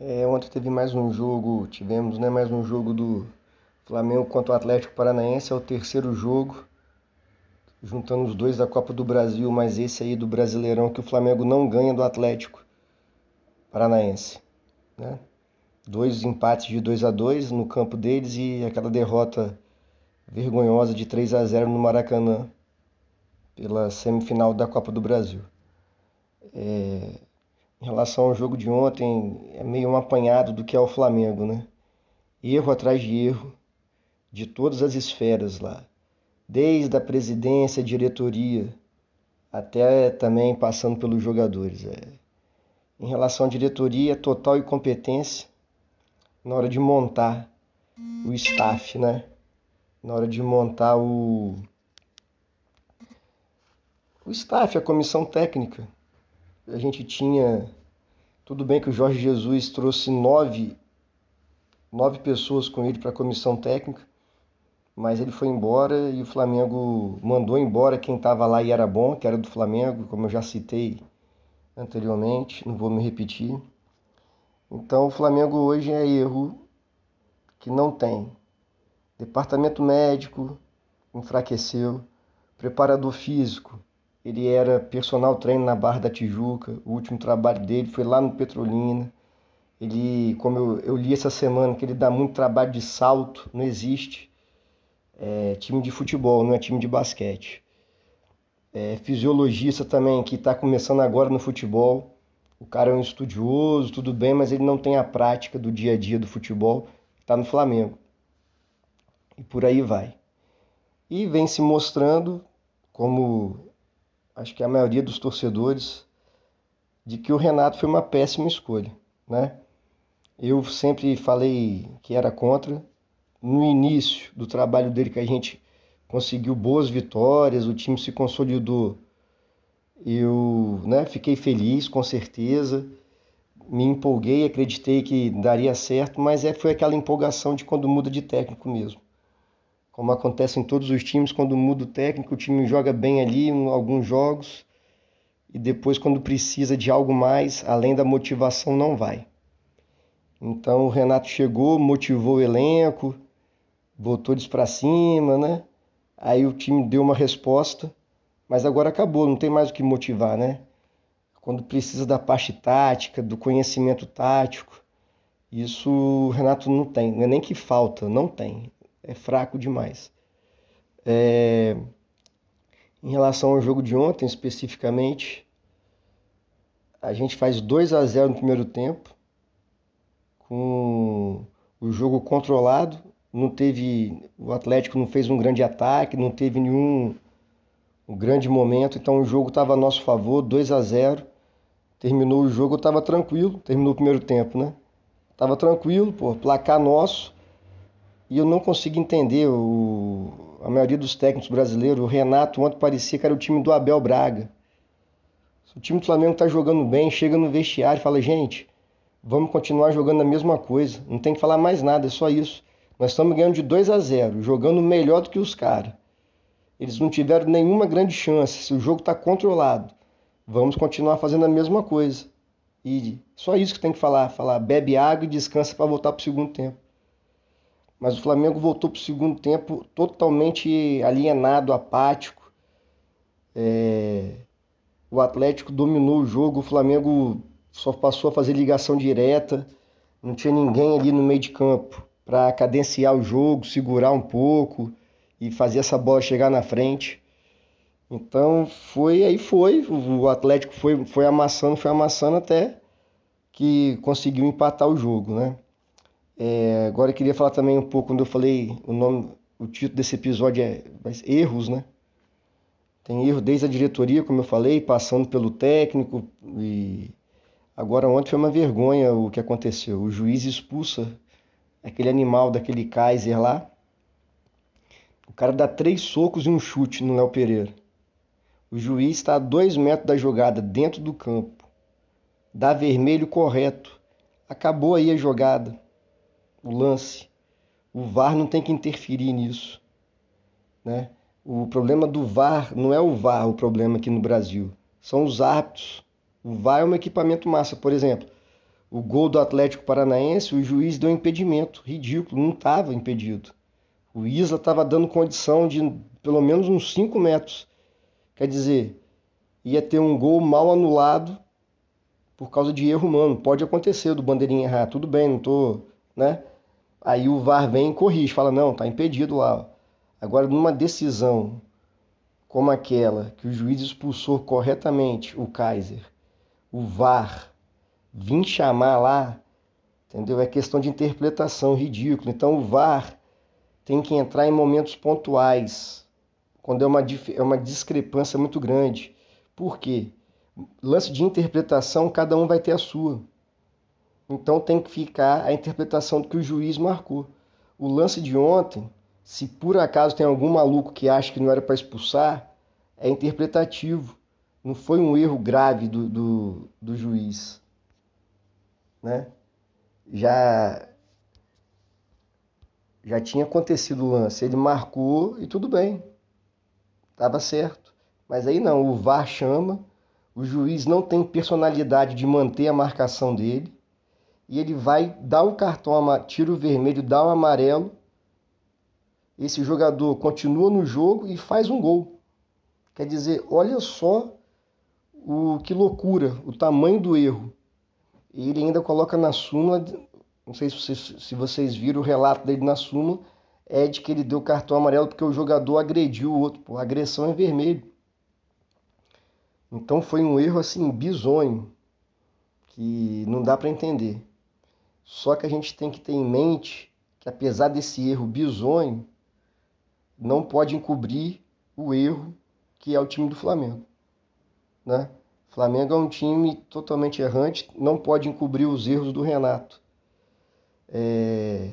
É, ontem teve mais um jogo, tivemos né, mais um jogo do Flamengo contra o Atlético Paranaense, é o terceiro jogo, juntando os dois da Copa do Brasil, mas esse aí do Brasileirão que o Flamengo não ganha do Atlético Paranaense. Né? Dois empates de 2 a 2 no campo deles e aquela derrota vergonhosa de 3 a 0 no Maracanã pela semifinal da Copa do Brasil. É, em relação ao jogo de ontem, é meio um apanhado do que é o Flamengo, né? Erro atrás de erro, de todas as esferas lá, desde a presidência, a diretoria, até também passando pelos jogadores. É. Em relação à diretoria, total incompetência na hora de montar o staff, né? Na hora de montar o, o staff, a comissão técnica a gente tinha. Tudo bem que o Jorge Jesus trouxe nove, nove pessoas com ele para a comissão técnica, mas ele foi embora e o Flamengo mandou embora quem estava lá e era bom, que era do Flamengo, como eu já citei anteriormente, não vou me repetir. Então o Flamengo hoje é erro que não tem. Departamento médico enfraqueceu, preparador físico ele era personal trainer na Barra da Tijuca. O último trabalho dele foi lá no Petrolina. Ele, como eu, eu li essa semana, que ele dá muito trabalho de salto, não existe é, time de futebol, não é time de basquete. É, fisiologista também, que está começando agora no futebol. O cara é um estudioso, tudo bem, mas ele não tem a prática do dia a dia do futebol. Está no Flamengo. E por aí vai. E vem se mostrando como acho que a maioria dos torcedores, de que o Renato foi uma péssima escolha, né? Eu sempre falei que era contra. No início do trabalho dele, que a gente conseguiu boas vitórias, o time se consolidou. Eu né, fiquei feliz, com certeza. Me empolguei, acreditei que daria certo, mas é, foi aquela empolgação de quando muda de técnico mesmo como acontece em todos os times, quando muda o técnico, o time joga bem ali em alguns jogos e depois, quando precisa de algo mais, além da motivação, não vai. Então o Renato chegou, motivou o elenco, botou eles para cima, né? Aí o time deu uma resposta, mas agora acabou, não tem mais o que motivar, né? Quando precisa da parte tática, do conhecimento tático, isso o Renato não tem, não é nem que falta, não tem é fraco demais. É... Em relação ao jogo de ontem, especificamente, a gente faz 2 a 0 no primeiro tempo, com o jogo controlado. Não teve, o Atlético não fez um grande ataque, não teve nenhum um grande momento, então o jogo estava a nosso favor, 2 a 0. Terminou o jogo, eu estava tranquilo, terminou o primeiro tempo, né? Tava tranquilo, pô, placar nosso. E eu não consigo entender o, a maioria dos técnicos brasileiros. O Renato ontem parecia que era o time do Abel Braga. O time do Flamengo está jogando bem, chega no vestiário e fala: gente, vamos continuar jogando a mesma coisa. Não tem que falar mais nada, é só isso. Nós estamos ganhando de 2 a 0, jogando melhor do que os caras. Eles não tiveram nenhuma grande chance. Se o jogo está controlado, vamos continuar fazendo a mesma coisa. E só isso que tem que falar: falar, bebe água e descansa para voltar para o segundo tempo mas o Flamengo voltou para o segundo tempo totalmente alienado, apático. É... O Atlético dominou o jogo, o Flamengo só passou a fazer ligação direta, não tinha ninguém ali no meio de campo para cadenciar o jogo, segurar um pouco e fazer essa bola chegar na frente. Então foi aí foi, o Atlético foi, foi amassando, foi amassando até que conseguiu empatar o jogo, né? É, agora eu queria falar também um pouco, quando eu falei o nome, o título desse episódio é Erros, né? Tem erro desde a diretoria, como eu falei, passando pelo técnico e agora ontem foi uma vergonha o que aconteceu. O juiz expulsa aquele animal daquele Kaiser lá. O cara dá três socos e um chute no Léo Pereira. O juiz está a dois metros da jogada, dentro do campo. Dá vermelho correto. Acabou aí a jogada o lance. O VAR não tem que interferir nisso. Né? O problema do VAR não é o VAR o problema aqui no Brasil, são os árbitros. O VAR é um equipamento massa, por exemplo. o gol do Atlético Paranaense, o juiz deu impedimento, ridículo, não estava impedido. O Isla estava dando condição de pelo menos uns 5 metros. Quer dizer, ia ter um gol mal anulado por causa de erro humano. Pode acontecer do bandeirinha errar, tudo bem, não tô, né? Aí o VAR vem e corrige, fala: "Não, tá impedido lá". Agora numa decisão como aquela que o juiz expulsou corretamente o Kaiser, o VAR vim chamar lá, entendeu? É questão de interpretação ridícula. Então o VAR tem que entrar em momentos pontuais, quando é uma, é uma discrepância muito grande. Por quê? Lance de interpretação, cada um vai ter a sua. Então tem que ficar a interpretação do que o juiz marcou. O lance de ontem, se por acaso tem algum maluco que acha que não era para expulsar, é interpretativo. Não foi um erro grave do, do, do juiz né? Já já tinha acontecido o lance, ele marcou e tudo bem. Tava certo. Mas aí não, o VAR chama, o juiz não tem personalidade de manter a marcação dele, e ele vai dar o cartão, tira o vermelho, dá o amarelo. Esse jogador continua no jogo e faz um gol. Quer dizer, olha só o que loucura, o tamanho do erro. E ele ainda coloca na súmula, não sei se vocês, se vocês viram o relato dele na súmula, é de que ele deu cartão amarelo porque o jogador agrediu o outro. Pô, agressão é vermelho. Então foi um erro assim bizonho que não dá para entender. Só que a gente tem que ter em mente que apesar desse erro bizonho, não pode encobrir o erro que é o time do Flamengo, né? Flamengo é um time totalmente errante, não pode encobrir os erros do Renato. É...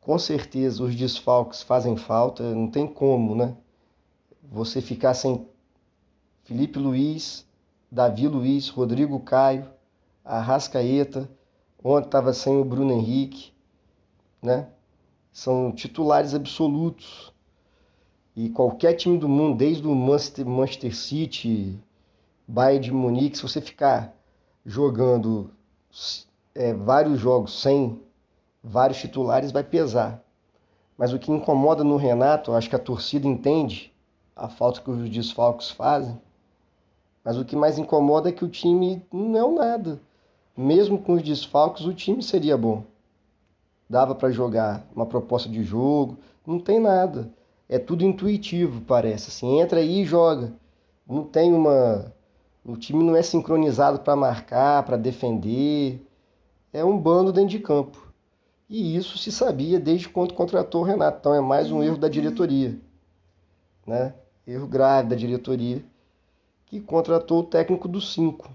Com certeza os desfalques fazem falta, não tem como, né? Você ficar sem Felipe Luiz, Davi Luiz, Rodrigo Caio, Arrascaeta, ontem estava sem o Bruno Henrique, né? São titulares absolutos. E qualquer time do mundo, desde o Manchester, Manchester City, Bayern de Munique, se você ficar jogando é, vários jogos sem vários titulares, vai pesar. Mas o que incomoda no Renato, acho que a torcida entende a falta que os desfalques fazem, mas o que mais incomoda é que o time não é um nada. Mesmo com os desfalques, o time seria bom. Dava para jogar uma proposta de jogo, não tem nada. É tudo intuitivo, parece. Assim, entra aí e joga. Não tem uma o time não é sincronizado para marcar, para defender. É um bando dentro de campo. E isso se sabia desde quando contratou o Renato. Então é mais um erro da diretoria. Né? Erro grave da diretoria que contratou o técnico do 5.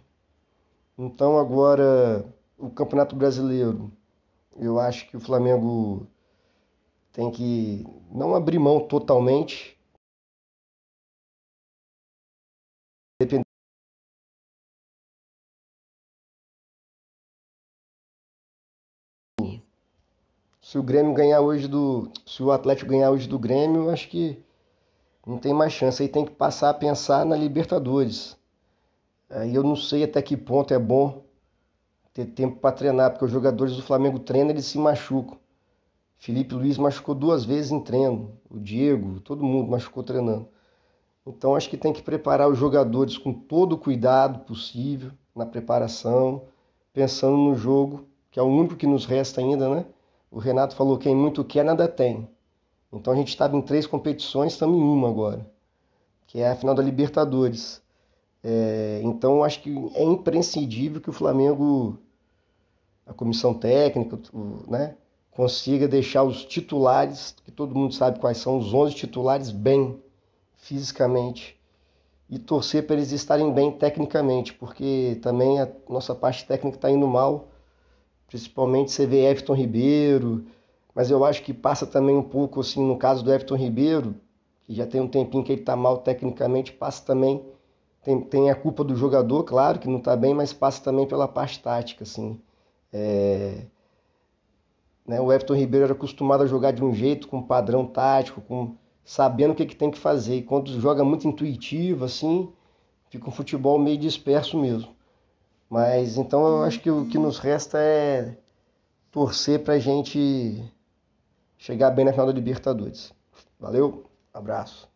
Então agora o Campeonato Brasileiro, eu acho que o Flamengo tem que não abrir mão totalmente. Se o Grêmio ganhar hoje do. Se o Atlético ganhar hoje do Grêmio, acho que não tem mais chance. Aí tem que passar a pensar na Libertadores. Aí eu não sei até que ponto é bom ter tempo para treinar, porque os jogadores do Flamengo treinam, eles se machucam. Felipe Luiz machucou duas vezes em treino. O Diego, todo mundo machucou treinando. Então acho que tem que preparar os jogadores com todo o cuidado possível na preparação, pensando no jogo, que é o único que nos resta ainda, né? O Renato falou: quem muito quer, nada tem. Então a gente estava em três competições, estamos em uma agora, que é a final da Libertadores. É, então acho que é imprescindível que o Flamengo, a comissão técnica, né, consiga deixar os titulares, que todo mundo sabe quais são os 11 titulares, bem fisicamente e torcer para eles estarem bem tecnicamente, porque também a nossa parte técnica está indo mal Principalmente você vê Everton Ribeiro, mas eu acho que passa também um pouco assim no caso do Everton Ribeiro, que já tem um tempinho que ele está mal tecnicamente, passa também tem, tem a culpa do jogador, claro que não está bem, mas passa também pela parte tática, assim. É... Né, o Everton Ribeiro era acostumado a jogar de um jeito, com padrão tático, com sabendo o que, que tem que fazer. E quando joga muito intuitivo, assim, fica um futebol meio disperso mesmo. Mas então eu acho que o que nos resta é torcer para a gente chegar bem na final da Libertadores. Valeu, abraço.